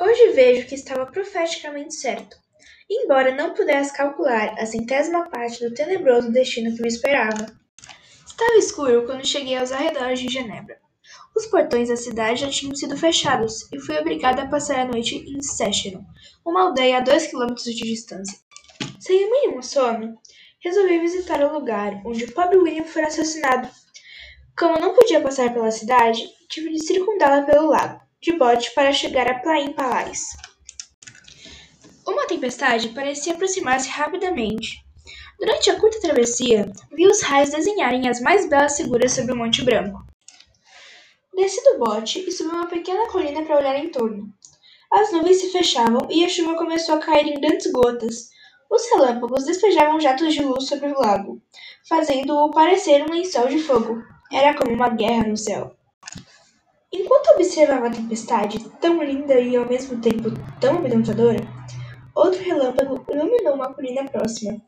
Hoje vejo que estava profeticamente certo, embora não pudesse calcular a centésima parte do tenebroso destino que me esperava. Estava escuro quando cheguei aos arredores de Genebra. Os portões da cidade já tinham sido fechados e fui obrigada a passar a noite em Secheron, uma aldeia a dois quilômetros de distância. Sem o mínimo sono, resolvi visitar o lugar onde o pobre William foi assassinado. Como não podia passar pela cidade, tive de circundá-la pelo lago de bote para chegar a Plain Palais. Uma tempestade parecia aproximar-se rapidamente. Durante a curta travessia, vi os raios desenharem as mais belas figuras sobre o Monte Branco. Desci do bote e subi uma pequena colina para olhar em torno. As nuvens se fechavam e a chuva começou a cair em grandes gotas. Os relâmpagos despejavam jatos de luz sobre o lago, fazendo-o parecer um lençol de fogo. Era como uma guerra no céu. Enquanto observava a tempestade, tão linda e ao mesmo tempo tão amedrontadora, outro relâmpago iluminou uma colina próxima.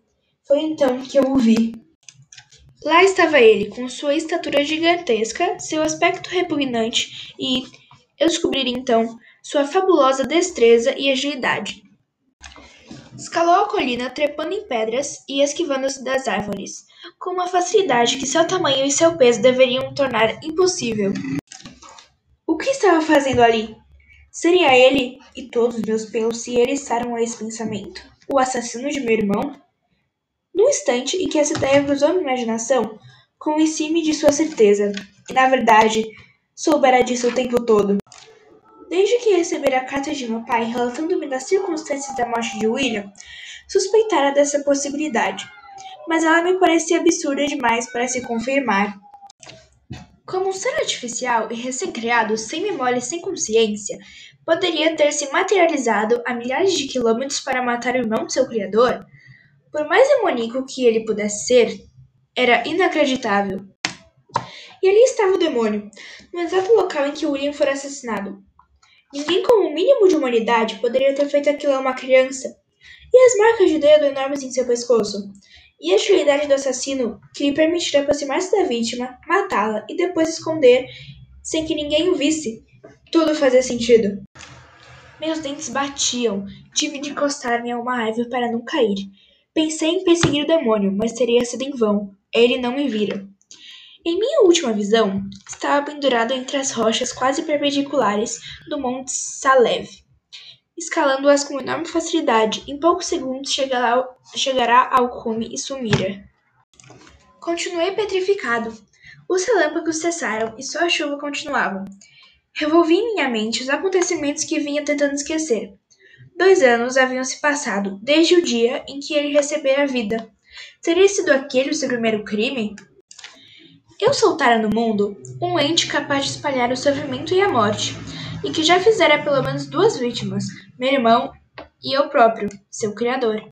Foi então que eu o vi. Lá estava ele, com sua estatura gigantesca, seu aspecto repugnante e, eu descobriria então, sua fabulosa destreza e agilidade. Escalou a colina trepando em pedras e esquivando-se das árvores, com uma facilidade que seu tamanho e seu peso deveriam tornar impossível estava fazendo ali? Seria ele, e todos meus pelos se eriçaram a esse pensamento, o assassino de meu irmão? No instante em que essa ideia cruzou minha imaginação, convenci-me de sua certeza. E, na verdade, soubera disso o tempo todo. Desde que recebera a carta de meu pai relatando-me das circunstâncias da morte de William, suspeitara dessa possibilidade, mas ela me parecia absurda demais para se confirmar. Como um ser artificial e recém-criado, sem memória e sem consciência, poderia ter se materializado a milhares de quilômetros para matar o irmão seu criador? Por mais demoníaco que ele pudesse ser, era inacreditável. E ali estava o demônio, no exato local em que William fora assassinado. Ninguém com o um mínimo de humanidade poderia ter feito aquilo a uma criança. E as marcas de dedo enormes em seu pescoço? E a agilidade do assassino que lhe permitiria aproximar-se da vítima, matá-la e depois esconder sem que ninguém o visse. Tudo fazia sentido. Meus dentes batiam. Tive de encostar-me a uma árvore para não cair. Pensei em perseguir o demônio, mas teria sido em vão. Ele não me vira. Em minha última visão, estava pendurado entre as rochas quase perpendiculares do Monte Salev escalando-as com enorme facilidade. Em poucos segundos chegará, ao cume e sumira. Continuei petrificado. Os relâmpagos cessaram e só a chuva continuava. Revolvi em minha mente os acontecimentos que vinha tentando esquecer. Dois anos haviam se passado desde o dia em que ele recebera a vida. Teria sido aquele o seu primeiro crime? Eu soltara no mundo um ente capaz de espalhar o sofrimento e a morte, e que já fizera pelo menos duas vítimas, meu irmão e eu próprio, seu criador.